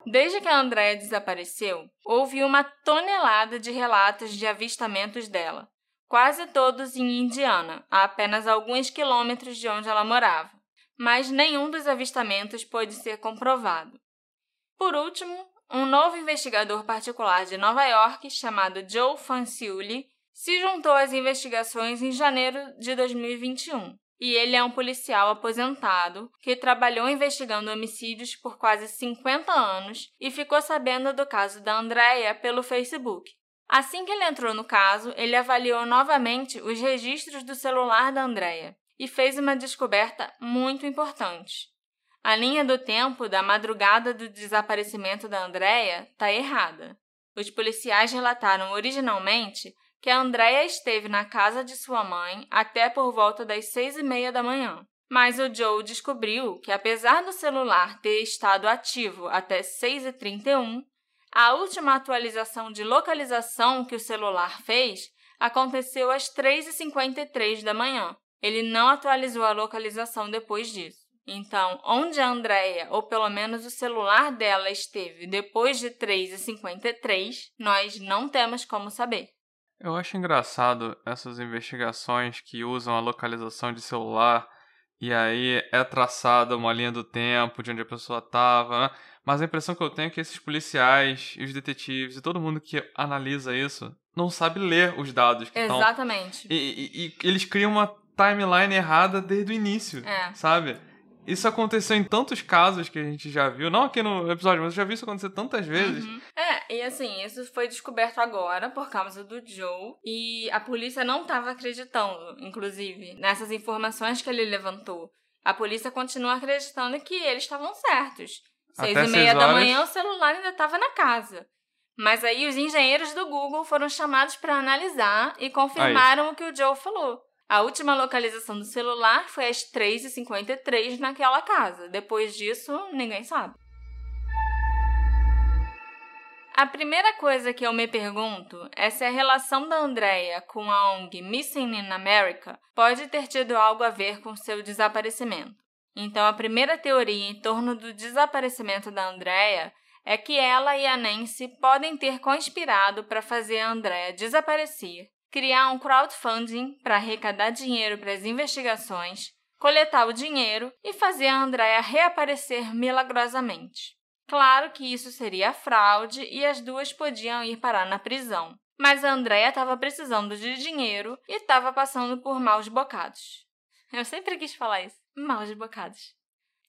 Desde que a Andrea desapareceu, houve uma tonelada de relatos de avistamentos dela, quase todos em Indiana, a apenas alguns quilômetros de onde ela morava. Mas nenhum dos avistamentos pôde ser comprovado. Por último, um novo investigador particular de Nova York, chamado Joe Fanciulli, se juntou às investigações em janeiro de 2021 e ele é um policial aposentado que trabalhou investigando homicídios por quase 50 anos e ficou sabendo do caso da Andrea pelo Facebook. Assim que ele entrou no caso, ele avaliou novamente os registros do celular da Andrea e fez uma descoberta muito importante. A linha do tempo da madrugada do desaparecimento da Andrea está errada. Os policiais relataram originalmente que a Andrea esteve na casa de sua mãe até por volta das seis e meia da manhã. Mas o Joe descobriu que, apesar do celular ter estado ativo até 6h31, a última atualização de localização que o celular fez aconteceu às 3h53 da manhã. Ele não atualizou a localização depois disso. Então, onde a Andrea, ou pelo menos o celular dela, esteve depois de 3h53, nós não temos como saber. Eu acho engraçado essas investigações que usam a localização de celular e aí é traçada uma linha do tempo de onde a pessoa estava, né? Mas a impressão que eu tenho é que esses policiais e os detetives e todo mundo que analisa isso não sabe ler os dados que Exatamente. Estão... E, e, e, eles criam uma timeline errada desde o início, é. sabe? Isso aconteceu em tantos casos que a gente já viu, não aqui no episódio, mas eu já vi isso acontecer tantas vezes. Uhum. É, e assim, isso foi descoberto agora por causa do Joe e a polícia não estava acreditando, inclusive, nessas informações que ele levantou. A polícia continua acreditando que eles estavam certos. Seis Até e meia da manhã o celular ainda estava na casa. Mas aí os engenheiros do Google foram chamados para analisar e confirmaram aí. o que o Joe falou. A última localização do celular foi às 3h53 naquela casa. Depois disso, ninguém sabe. A primeira coisa que eu me pergunto é se a relação da Andrea com a ONG Missing in America pode ter tido algo a ver com seu desaparecimento. Então, a primeira teoria em torno do desaparecimento da Andrea é que ela e a Nancy podem ter conspirado para fazer a Andrea desaparecer criar um crowdfunding para arrecadar dinheiro para as investigações, coletar o dinheiro e fazer a Andrea reaparecer milagrosamente. Claro que isso seria fraude e as duas podiam ir parar na prisão. Mas a Andrea estava precisando de dinheiro e estava passando por maus bocados. Eu sempre quis falar isso. Maus bocados.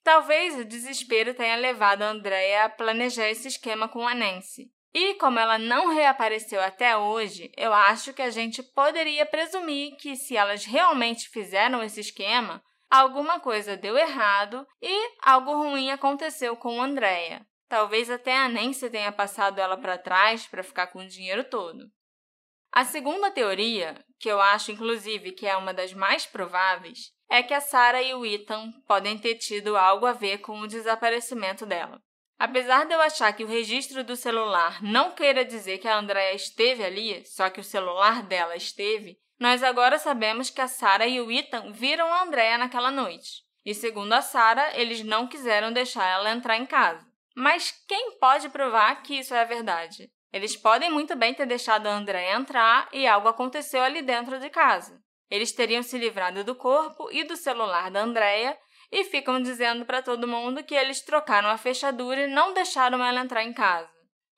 Talvez o desespero tenha levado a Andrea a planejar esse esquema com a Nancy. E como ela não reapareceu até hoje, eu acho que a gente poderia presumir que se elas realmente fizeram esse esquema, alguma coisa deu errado e algo ruim aconteceu com Andrea. Talvez até a Nancy tenha passado ela para trás para ficar com o dinheiro todo. A segunda teoria, que eu acho inclusive que é uma das mais prováveis, é que a Sarah e o Ethan podem ter tido algo a ver com o desaparecimento dela. Apesar de eu achar que o registro do celular não queira dizer que a Andrea esteve ali, só que o celular dela esteve, nós agora sabemos que a Sarah e o Ethan viram a Andrea naquela noite. E segundo a Sarah, eles não quiseram deixar ela entrar em casa. Mas quem pode provar que isso é verdade? Eles podem muito bem ter deixado a Andrea entrar e algo aconteceu ali dentro de casa. Eles teriam se livrado do corpo e do celular da Andrea e ficam dizendo para todo mundo que eles trocaram a fechadura e não deixaram ela entrar em casa.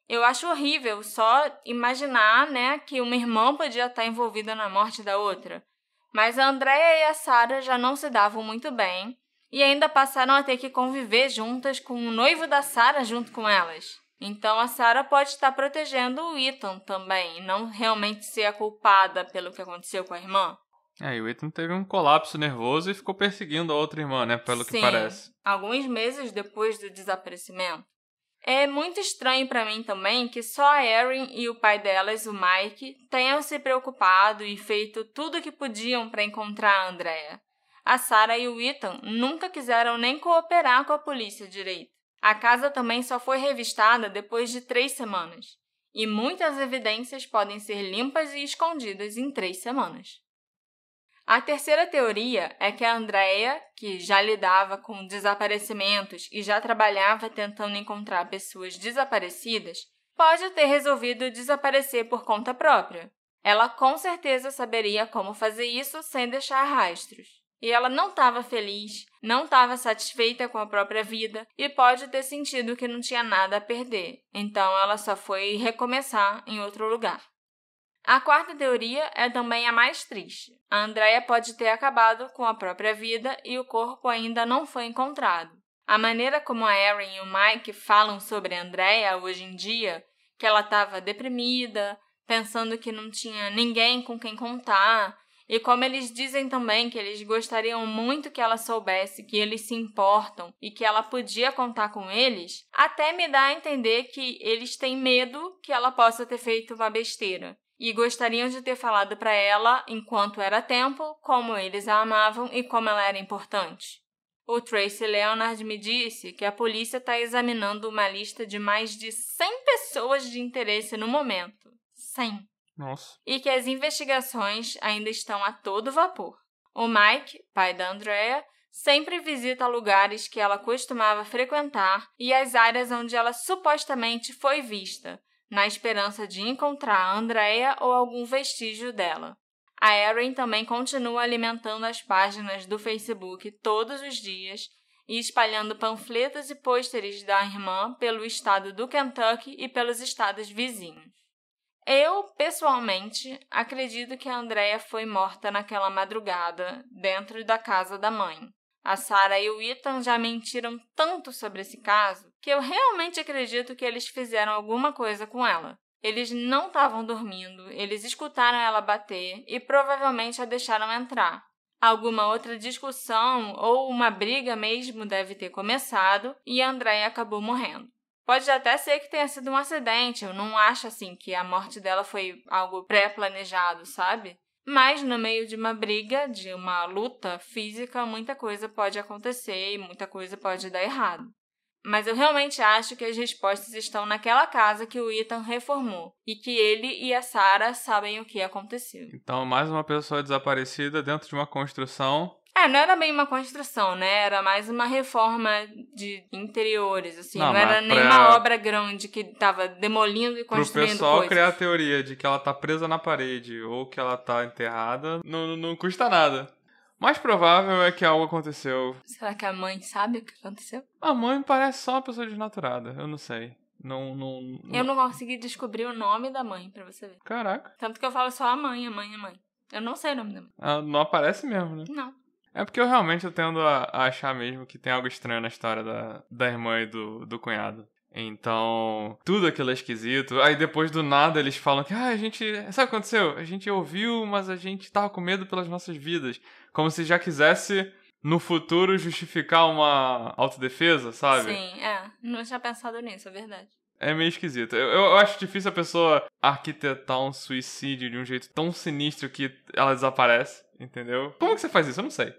Eu acho horrível só imaginar, né, que uma irmã podia estar envolvida na morte da outra. Mas a Andrea e a Sarah já não se davam muito bem e ainda passaram a ter que conviver juntas com o noivo da Sarah junto com elas. Então a Sarah pode estar protegendo o Ethan também, não realmente ser a culpada pelo que aconteceu com a irmã. É, e o Ethan teve um colapso nervoso e ficou perseguindo a outra irmã, né? Pelo Sim, que parece. Alguns meses depois do desaparecimento. É muito estranho para mim também que só a Erin e o pai delas, o Mike, tenham se preocupado e feito tudo o que podiam para encontrar a Andrea. A Sarah e o Ethan nunca quiseram nem cooperar com a polícia direito. A casa também só foi revistada depois de três semanas. E muitas evidências podem ser limpas e escondidas em três semanas. A terceira teoria é que a Andrea, que já lidava com desaparecimentos e já trabalhava tentando encontrar pessoas desaparecidas, pode ter resolvido desaparecer por conta própria. Ela com certeza saberia como fazer isso sem deixar rastros. E ela não estava feliz, não estava satisfeita com a própria vida e pode ter sentido que não tinha nada a perder. Então ela só foi recomeçar em outro lugar. A quarta teoria é também a mais triste. A Andrea pode ter acabado com a própria vida e o corpo ainda não foi encontrado. A maneira como a Erin e o Mike falam sobre a Andrea hoje em dia, que ela estava deprimida, pensando que não tinha ninguém com quem contar, e como eles dizem também que eles gostariam muito que ela soubesse que eles se importam e que ela podia contar com eles, até me dá a entender que eles têm medo que ela possa ter feito uma besteira e gostariam de ter falado para ela, enquanto era tempo, como eles a amavam e como ela era importante. O Tracy Leonard me disse que a polícia está examinando uma lista de mais de 100 pessoas de interesse no momento. 100. Nossa. E que as investigações ainda estão a todo vapor. O Mike, pai da Andrea, sempre visita lugares que ela costumava frequentar e as áreas onde ela supostamente foi vista, na esperança de encontrar Andrea ou algum vestígio dela. A Erin também continua alimentando as páginas do Facebook todos os dias e espalhando panfletos e pôsteres da irmã pelo estado do Kentucky e pelos estados vizinhos. Eu, pessoalmente, acredito que a Andrea foi morta naquela madrugada, dentro da casa da mãe. A Sarah e o Ethan já mentiram tanto sobre esse caso que eu realmente acredito que eles fizeram alguma coisa com ela. Eles não estavam dormindo, eles escutaram ela bater e provavelmente a deixaram entrar. Alguma outra discussão ou uma briga mesmo deve ter começado e a Andrea acabou morrendo. Pode até ser que tenha sido um acidente, eu não acho assim que a morte dela foi algo pré-planejado, sabe? Mas no meio de uma briga, de uma luta física, muita coisa pode acontecer e muita coisa pode dar errado. Mas eu realmente acho que as respostas estão naquela casa que o Ethan reformou e que ele e a Sarah sabem o que aconteceu. Então, mais uma pessoa desaparecida dentro de uma construção é, não era bem uma construção, né? Era mais uma reforma de interiores, assim. Não, não era nem pra... uma obra grande que tava demolindo e construindo Pro pessoal coisas. criar a teoria de que ela tá presa na parede ou que ela tá enterrada, não, não custa nada. Mais provável é que algo aconteceu. Será que a mãe sabe o que aconteceu? A mãe parece só uma pessoa desnaturada, eu não sei. Não, não, não... Eu não consegui descobrir o nome da mãe, pra você ver. Caraca. Tanto que eu falo só a mãe, a mãe, a mãe. Eu não sei o nome da mãe. Ela não aparece mesmo, né? Não. É porque eu realmente eu tendo a, a, achar mesmo que tem algo estranho na história da, da irmã e do, do cunhado. Então, tudo aquilo é esquisito. Aí depois do nada eles falam que, ah, a gente. Sabe o que aconteceu? A gente ouviu, mas a gente tava com medo pelas nossas vidas. Como se já quisesse no futuro justificar uma autodefesa, sabe? Sim, é. Não tinha pensado nisso, é verdade. É meio esquisito. Eu, eu acho difícil a pessoa arquitetar um suicídio de um jeito tão sinistro que ela desaparece, entendeu? Como que você faz isso? Eu não sei.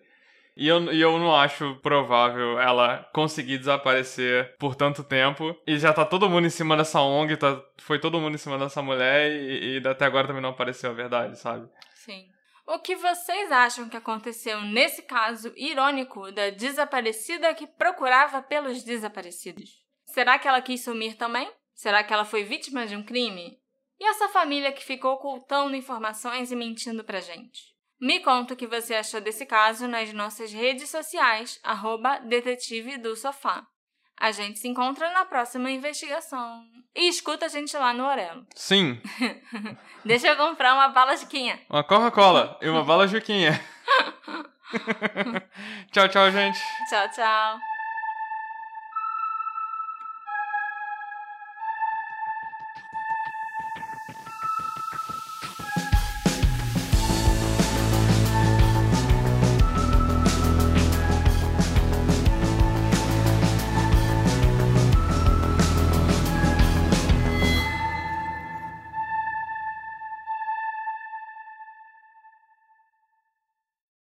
E eu, e eu não acho provável ela conseguir desaparecer por tanto tempo. E já tá todo mundo em cima dessa ONG, tá, foi todo mundo em cima dessa mulher e, e até agora também não apareceu a verdade, sabe? Sim. O que vocês acham que aconteceu nesse caso irônico da desaparecida que procurava pelos desaparecidos? Será que ela quis sumir também? Será que ela foi vítima de um crime? E essa família que ficou ocultando informações e mentindo pra gente? Me conta o que você achou desse caso nas nossas redes sociais, arroba detetive do sofá. A gente se encontra na próxima investigação. E escuta a gente lá no Orelo. Sim. Deixa eu comprar uma bala Juquinha. Uma Coca-Cola e uma bala Juquinha. tchau, tchau, gente. Tchau, tchau.